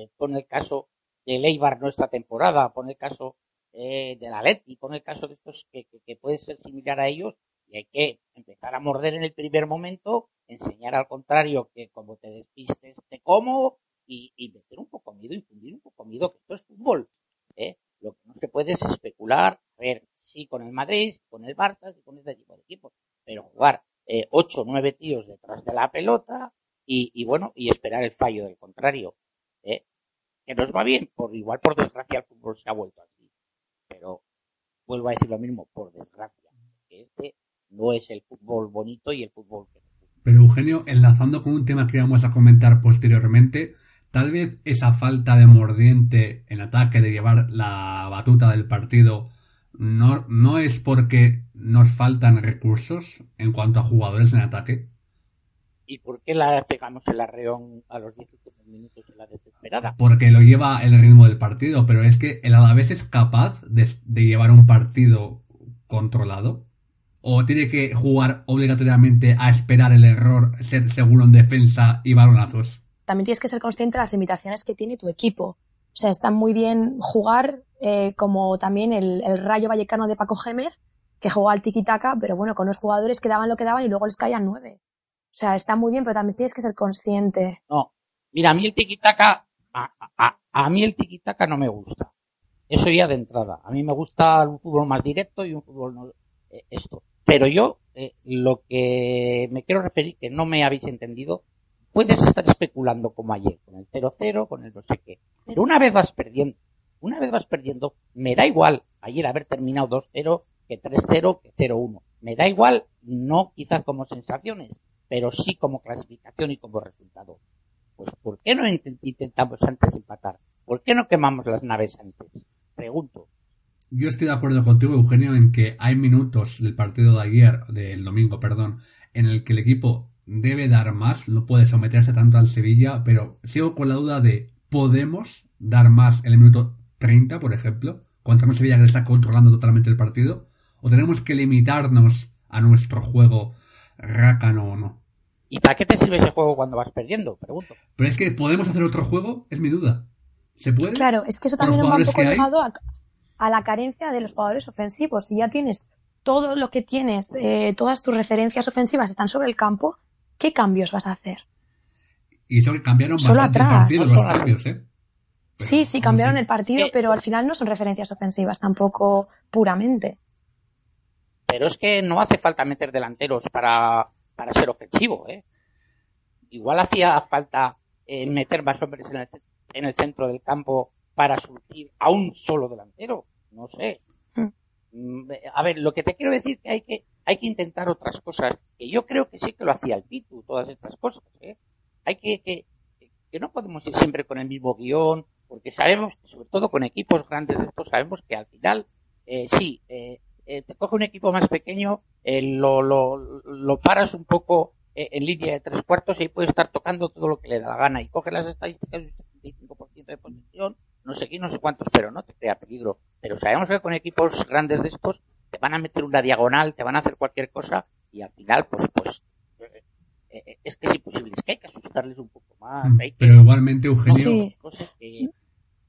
eh, pon el caso de Leibar no esta temporada, pon el caso eh, del Atleti, pon el caso de estos que, que, que puede ser similar a ellos y hay que empezar a morder en el primer momento, enseñar al contrario que como te despistes te como y, meter un poco miedo, infundir un poco miedo, que esto es fútbol. ¿eh? Lo que no se puede es especular, a ver, sí con el Madrid, con el Barça, y con este tipo de equipos, pero jugar eh, ocho o nueve tíos detrás de la pelota y, y bueno, y esperar el fallo del contrario. ¿eh? Que nos va bien, por igual por desgracia el fútbol se ha vuelto así. Pero vuelvo a decir lo mismo, por desgracia, que este no es el fútbol bonito y el fútbol que. Pero Eugenio, enlazando con un tema que vamos a comentar posteriormente, tal vez esa falta de mordiente en ataque de llevar la batuta del partido no, no es porque nos faltan recursos en cuanto a jugadores en ataque. ¿Y por qué la pegamos el arreón a los 10 últimos minutos en la desesperada? Porque lo lleva el ritmo del partido, pero es que el Alavés es capaz de, de llevar un partido controlado ¿O tiene que jugar obligatoriamente a esperar el error, ser seguro en defensa y balonazos? También tienes que ser consciente de las limitaciones que tiene tu equipo. O sea, está muy bien jugar eh, como también el, el, Rayo Vallecano de Paco Gémez, que jugaba al tiki-taka, pero bueno, con los jugadores que daban lo que daban y luego les caían nueve. O sea, está muy bien, pero también tienes que ser consciente. No, mira, a mí el tiki-taka, a, a, a, mí el tiki-taka no me gusta. Eso ya de entrada. A mí me gusta un fútbol más directo y un fútbol no, eh, esto. Pero yo, eh, lo que me quiero referir, que no me habéis entendido, puedes estar especulando como ayer, con el 0-0, con el no sé qué. Pero una vez vas perdiendo, una vez vas perdiendo, me da igual ayer haber terminado 2-0 que 3-0 que 0-1. Me da igual, no quizás como sensaciones, pero sí como clasificación y como resultado. Pues ¿por qué no intentamos antes empatar? ¿Por qué no quemamos las naves antes? Pregunto. Yo estoy de acuerdo contigo, Eugenio, en que hay minutos del partido de ayer, del domingo, perdón, en el que el equipo debe dar más, no puede someterse tanto al Sevilla, pero sigo con la duda de ¿podemos dar más en el minuto 30, por ejemplo, contra un Sevilla que está controlando totalmente el partido? ¿O tenemos que limitarnos a nuestro juego rácano o no? ¿Y para qué te sirve ese juego cuando vas perdiendo? Pregunto. Pero es que podemos hacer otro juego, es mi duda. ¿Se puede? Claro, es que eso también va un poco ligado a, a, la carencia de los jugadores ofensivos. Si ya tienes todo lo que tienes, eh, todas tus referencias ofensivas están sobre el campo, ¿qué cambios vas a hacer? Y eso que cambiaron Solo bastante atrás, el partido, los cambios, ¿eh? Pero, sí, sí, cambiaron el partido, pero al final no son referencias ofensivas tampoco puramente. Pero es que no hace falta meter delanteros para, para ser ofensivo, ¿eh? Igual hacía falta eh, meter más hombres en el, en el, centro del campo para surtir a un solo delantero. No sé. Mm. A ver, lo que te quiero decir que hay que hay que intentar otras cosas. Que yo creo que sí que lo hacía el Pitu, todas estas cosas. ¿eh? Hay que, que que no podemos ir siempre con el mismo guion, porque sabemos sobre todo con equipos grandes de estos sabemos que al final eh, sí eh, eh, te coge un equipo más pequeño, eh, lo, lo, lo paras un poco eh, en línea de tres cuartos y ahí puede estar tocando todo lo que le da la gana y coge las estadísticas un 75% de posición, no sé qué, no sé cuántos, pero no te crea peligro. Pero sabemos que con equipos grandes de estos te van a meter una diagonal, te van a hacer cualquier cosa y al final, pues, pues, eh, es que es imposible, es que hay que asustarles un poco más. Hay que, Pero igualmente, Eugenio, Sí. cosas que,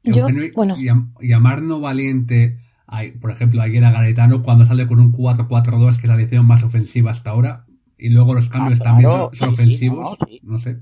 Eugenio Yo, bueno. llam- llamar no valiente, a, por ejemplo, ayer a Garetano cuando sale con un 4-4-2, que es la edición más ofensiva hasta ahora, y luego los cambios Ah, también claro, son, son sí, ofensivos, no, sí. no sé.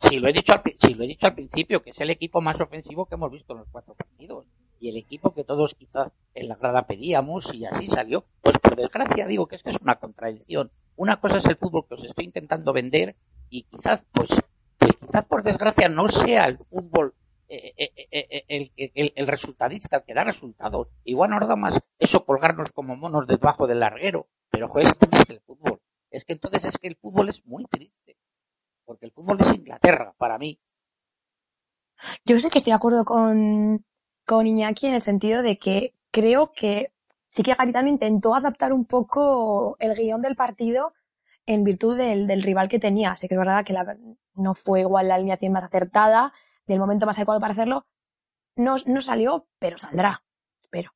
Sí, lo he dicho al, sí, lo he dicho al principio, que es el equipo más ofensivo que hemos visto en los cuatro partidos. Y el equipo que todos quizás en la grada pedíamos y así salió. Pues por desgracia digo que es que es una contradicción. Una cosa es el fútbol que os estoy intentando vender y quizás, pues, pues quizás por desgracia no sea el fútbol el, el, el, el resultadista, el que da resultados. Igual nos da más eso colgarnos como monos debajo del larguero. Pero joder, es triste el fútbol. Es que entonces es que el fútbol es muy triste. Porque el fútbol es Inglaterra, para mí. Yo sé que estoy de acuerdo con, con Iñaki en el sentido de que creo que sí que Garitano intentó adaptar un poco el guion del partido en virtud del, del rival que tenía. Sé que es verdad que la- no fue igual la alineación más acertada, ni el momento más adecuado para hacerlo. No, no salió, pero saldrá. Espero.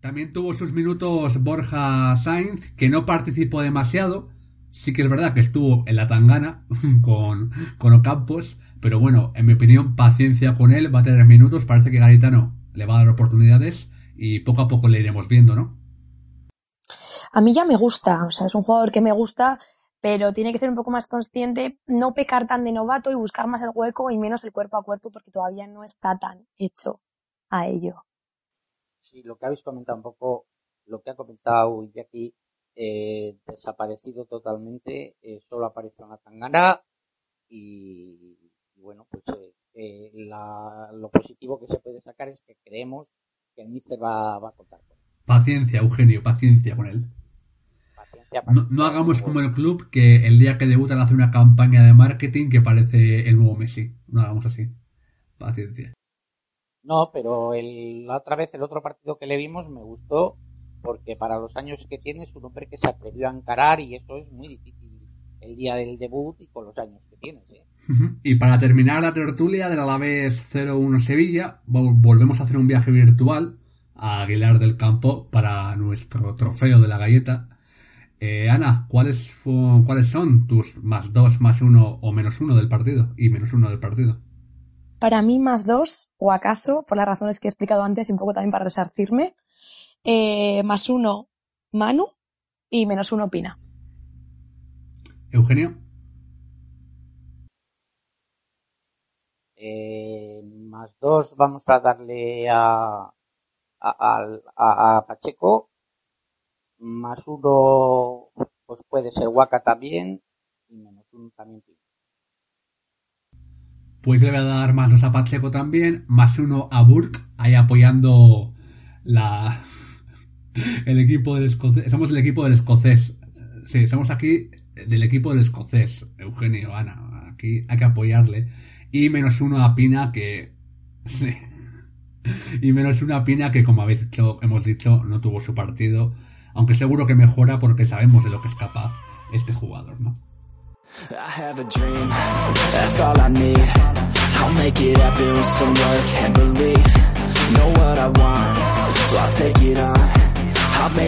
También tuvo sus minutos Borja Sainz, que no participó demasiado. Sí que es verdad que estuvo en la tangana (laughs) con, con Ocampos, pero bueno, en mi opinión, paciencia con él, va a tener minutos, parece que Garitano le va a dar oportunidades y poco a poco le iremos viendo, ¿no? A mí ya me gusta, o sea, es un jugador que me gusta, pero tiene que ser un poco más consciente, no pecar tan de novato y buscar más el hueco y menos el cuerpo a cuerpo porque todavía no está tan hecho a ello. Sí, lo que habéis comentado un poco, lo que ha comentado Jackie, eh, desaparecido totalmente, eh, solo apareció en la tangana y, y bueno, pues eh, eh, la- lo positivo que se puede sacar es que creemos que el míster va, va a contar con él. Paciencia, Eugenio, paciencia con él. No, hagamos como el club que el día que debutan hace una campaña de marketing que parece el nuevo Messi. No hagamos así. Paciencia. No, pero el, la otra vez, el otro partido que le vimos me gustó porque para los años que tiene es un hombre que se atrevió a encarar y eso es muy difícil el día del debut y con los años que tienes. ¿eh? Y para terminar la tertulia del Alavés 0-1 Sevilla, vol- volvemos a hacer un viaje virtual a Aguilar del Campo para nuestro trofeo de la galleta. Eh, Ana, ¿cuáles, ¿cuáles son tus más dos, más uno o menos uno del partido? Y menos uno del partido. Para mí, más dos, o acaso, por las razones que he explicado antes y un poco también para resarcirme, eh, más uno, Manu, y menos uno, Pina. Eugenio. Eh, más dos vamos a darle a, a, Pacheco. Más uno, pues puede ser Waka también. Y menos uno también Pues le voy a dar más dos a Pacheco también. Más uno a Burke, ahí apoyando la el equipo del escocés. Somos el equipo del escocés. Sí, somos aquí del equipo del escocés, Eugenio, Ana. Aquí hay que apoyarle. Y menos uno a Pina que... y menos una Pina que, como habéis dicho, hemos dicho, no tuvo su partido. Aunque seguro que mejora porque sabemos de lo que es capaz este jugador, ¿no?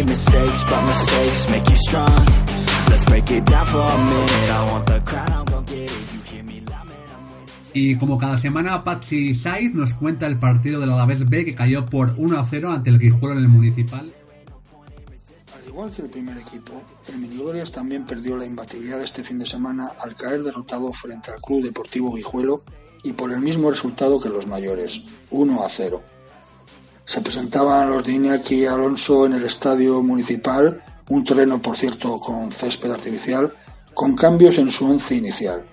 mistakes, but mistakes make you strong. Let's break it down for a minute. I want the crown, I'm get it. You hear me Y como cada semana, Patsy Saiz nos cuenta el partido del Alavés B que cayó por 1 a 0 ante el Guijuelo en el Municipal. Al igual que el primer equipo, el Miniglorias también perdió la imbatibilidad este fin de semana al caer derrotado frente al Club Deportivo Guijuelo y por el mismo resultado que los mayores, 1 a 0. Se presentaban los de Iñaki Alonso en el estadio municipal, un terreno por cierto con césped artificial, con cambios en su once inicial.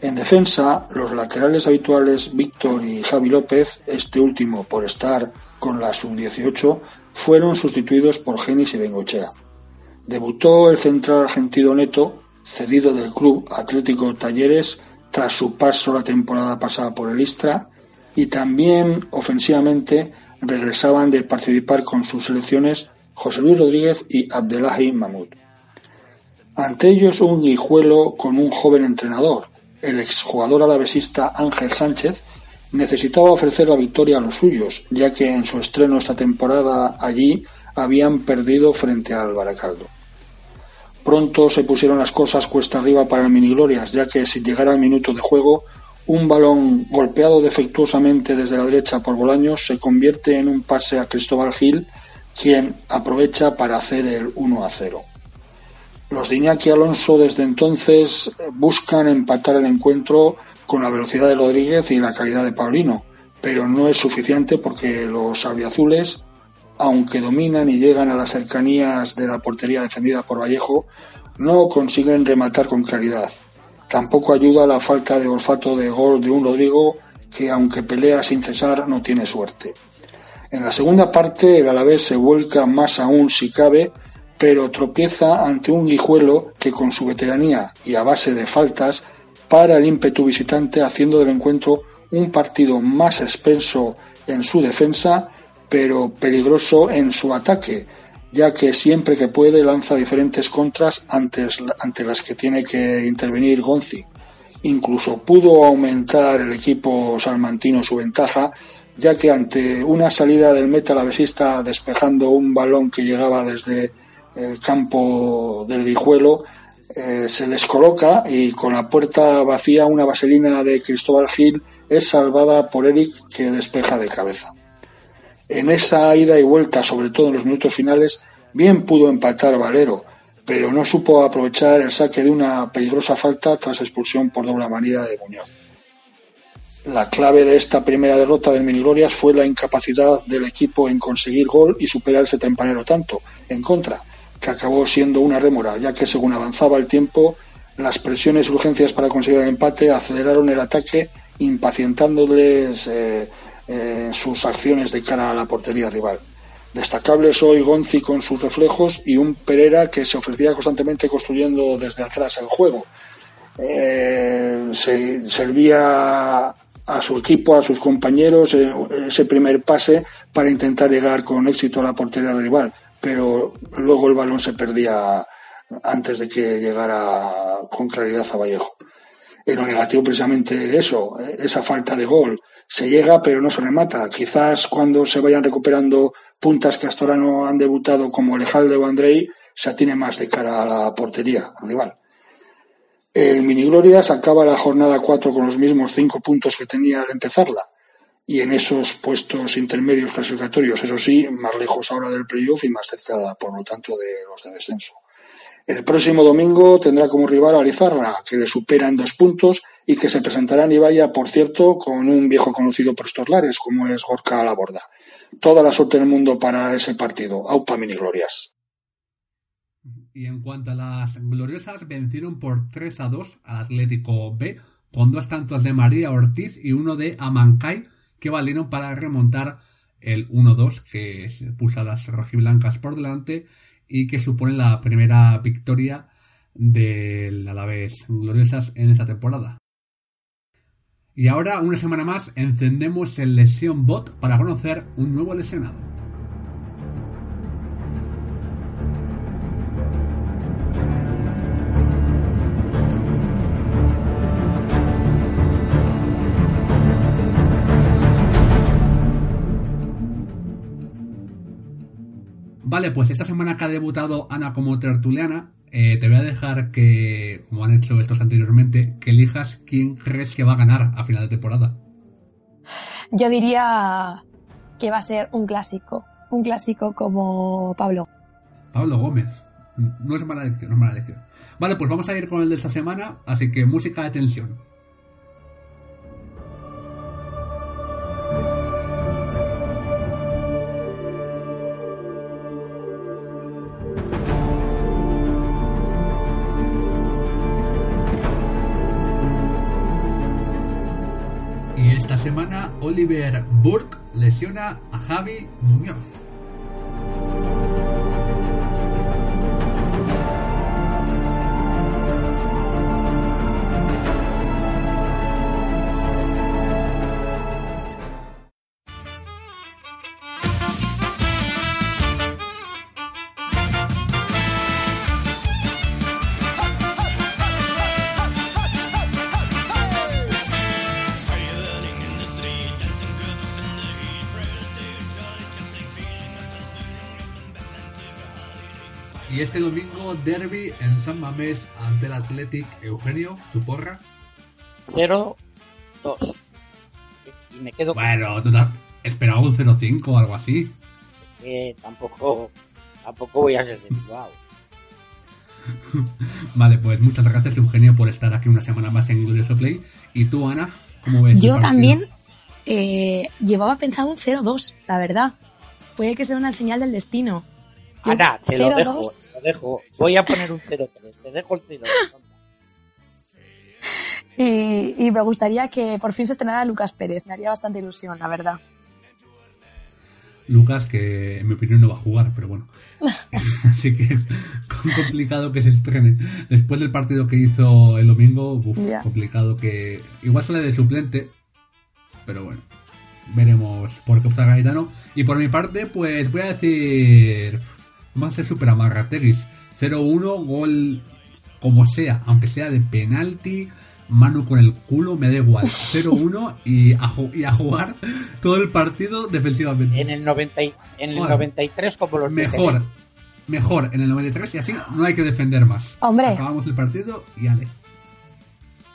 En defensa, los laterales habituales Víctor y Javi López, este último por estar con la sub-18, fueron sustituidos por Genis y Bengochea. Debutó el central argentino Neto, cedido del club Atlético Talleres tras su paso la temporada pasada por el Istra, y también ofensivamente regresaban de participar con sus selecciones José Luis Rodríguez y Abdelahi Mahmoud. Ante ellos un guijuelo con un joven entrenador, el exjugador alavesista Ángel Sánchez, necesitaba ofrecer la victoria a los suyos, ya que en su estreno esta temporada allí habían perdido frente al Baracaldo. Pronto se pusieron las cosas cuesta arriba para el Miniglorias, ya que sin llegar al minuto de juego un balón golpeado defectuosamente desde la derecha por Bolaños se convierte en un pase a Cristóbal Gil, quien aprovecha para hacer el 1 a 0. Los de Alonso desde entonces buscan empatar el encuentro con la velocidad de Rodríguez y la calidad de Paulino, pero no es suficiente porque los albiazules, aunque dominan y llegan a las cercanías de la portería defendida por Vallejo, no consiguen rematar con claridad. Tampoco ayuda la falta de olfato de gol de un Rodrigo que, aunque pelea sin cesar, no tiene suerte. En la segunda parte, el Alavés se vuelca más aún si cabe, pero tropieza ante un guijuelo que, con su veteranía y a base de faltas, para el ímpetu visitante, haciendo del encuentro un partido más expenso en su defensa, pero peligroso en su ataque, ya que siempre que puede lanza diferentes contras antes, ante las que tiene que intervenir Gonzi. Incluso pudo aumentar el equipo salmantino su ventaja, ya que ante una salida del meta lavesista despejando un balón que llegaba desde el campo del Guijuelo, eh, se descoloca y con la puerta vacía una vaselina de Cristóbal Gil es salvada por Eric que despeja de cabeza. En esa ida y vuelta, sobre todo en los minutos finales, bien pudo empatar Valero, pero no supo aprovechar el saque de una peligrosa falta tras expulsión por doble manía de Muñoz. La clave de esta primera derrota del Miniglorias fue la incapacidad del equipo en conseguir gol y superar ese tempanero tanto en contra, que acabó siendo una rémora, ya que según avanzaba el tiempo, las presiones y urgencias para conseguir el empate aceleraron el ataque, impacientándoles eh, en sus acciones de cara a la portería rival. Destacables hoy Gonzi con sus reflejos y un Pereira que se ofrecía constantemente construyendo desde atrás el juego. Eh, se servía a su equipo, a sus compañeros, eh, ese primer pase para intentar llegar con éxito a la portería rival, pero luego el balón se perdía antes de que llegara con claridad a Vallejo. En lo negativo precisamente eso, eh, esa falta de gol. Se llega pero no se remata. Quizás cuando se vayan recuperando puntas que hasta ahora no han debutado como Lejalde o Andrei, se atiene más de cara a la portería al rival. El Mini Glorias acaba la jornada 4 con los mismos cinco puntos que tenía al empezarla. Y en esos puestos intermedios clasificatorios, eso sí, más lejos ahora del playoff y más cerca, por lo tanto, de los de descenso. El próximo domingo tendrá como rival a Lizarra, que le supera en dos puntos y que se presentará en Ibaya, por cierto, con un viejo conocido por estos lares, como es Gorka Laborda. Toda la suerte del mundo para ese partido. Aupa Mini Glorias. Y en cuanto a las gloriosas, vencieron por 3 a 2 al Atlético B, con dos tantos de María Ortiz y uno de Amancay, que valieron para remontar el 1-2 que puso a las rojiblancas por delante y que supone la primera victoria del Alavés Gloriosas en esta temporada. Y ahora, una semana más, encendemos el Lesión Bot para conocer un nuevo lesionado. Vale, pues esta semana que ha debutado Ana como tertuliana, eh, te voy a dejar que, como han hecho estos anteriormente, que elijas quién crees que va a ganar a final de temporada. Yo diría que va a ser un clásico. Un clásico como Pablo. Pablo Gómez. No es mala elección, no es mala elección. Vale, pues vamos a ir con el de esta semana, así que música de tensión. Oliver Burke lesiona a Javi Muñoz. Y este domingo, derby en San Mamés ante el Athletic Eugenio, tu porra. 0-2. Y me quedo Bueno, tú te has esperado un 0-5 o algo así. que tampoco, tampoco voy a ser de Bilbao. (laughs) Vale, pues muchas gracias Eugenio por estar aquí una semana más en Glorioso Play. Y tú, Ana, ¿cómo ves? Yo también eh, llevaba pensado un 0-2, la verdad. Puede que sea una señal del destino. Yo, Ana, te lo 0-2. dejo, te dejo. Voy a poner un 0-3. Te dejo el 0 (laughs) Y, y me gustaría que por fin se estrenara Lucas Pérez. Me haría bastante ilusión, la verdad. Lucas, que en mi opinión no va a jugar, pero bueno. (laughs) Así que complicado que se estrene. Después del partido que hizo el domingo, uf, complicado que. Igual sale de suplente, pero bueno. Veremos por qué opta Gaetano. Y por mi parte, pues voy a decir. Vamos a ser super amarrateris. 0-1, gol como sea, aunque sea de penalti, mano con el culo, me da igual. (laughs) 0-1 y, a y a jugar (laughs) todo el partido defensivamente. En el, 90 y- en el Joder. 93 como los Mejor, mejor en el 93 y así no hay que defender más. Hombre. Acabamos el partido y ale.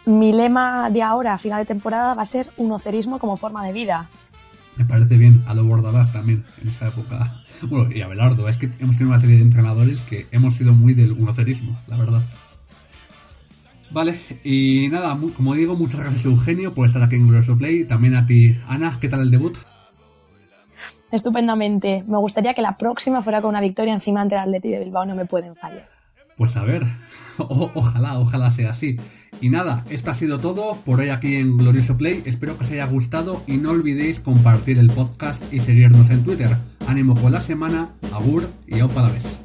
Mi lema de ahora, a final de temporada, va a ser un ocerismo como forma de vida. Me parece bien a lo Bordalás también en esa época. (laughs) Bueno, y a Belardo. Es que hemos tenido una serie de entrenadores que hemos sido muy del unocerismo, la verdad. Vale, y nada, como digo, muchas gracias Eugenio por estar aquí en Glorioso Play. También a ti, Ana, ¿qué tal el debut? Estupendamente. Me gustaría que la próxima fuera con una victoria encima ante el Atleti de Bilbao. No me pueden fallar. Pues a ver, (laughs) O- ojalá, ojalá sea así. Y nada, esto ha sido todo por hoy aquí en Glorioso Play. Espero que os haya gustado y no olvidéis compartir el podcast y seguirnos en Twitter. Ánimo con la semana, agur y aupa la vez.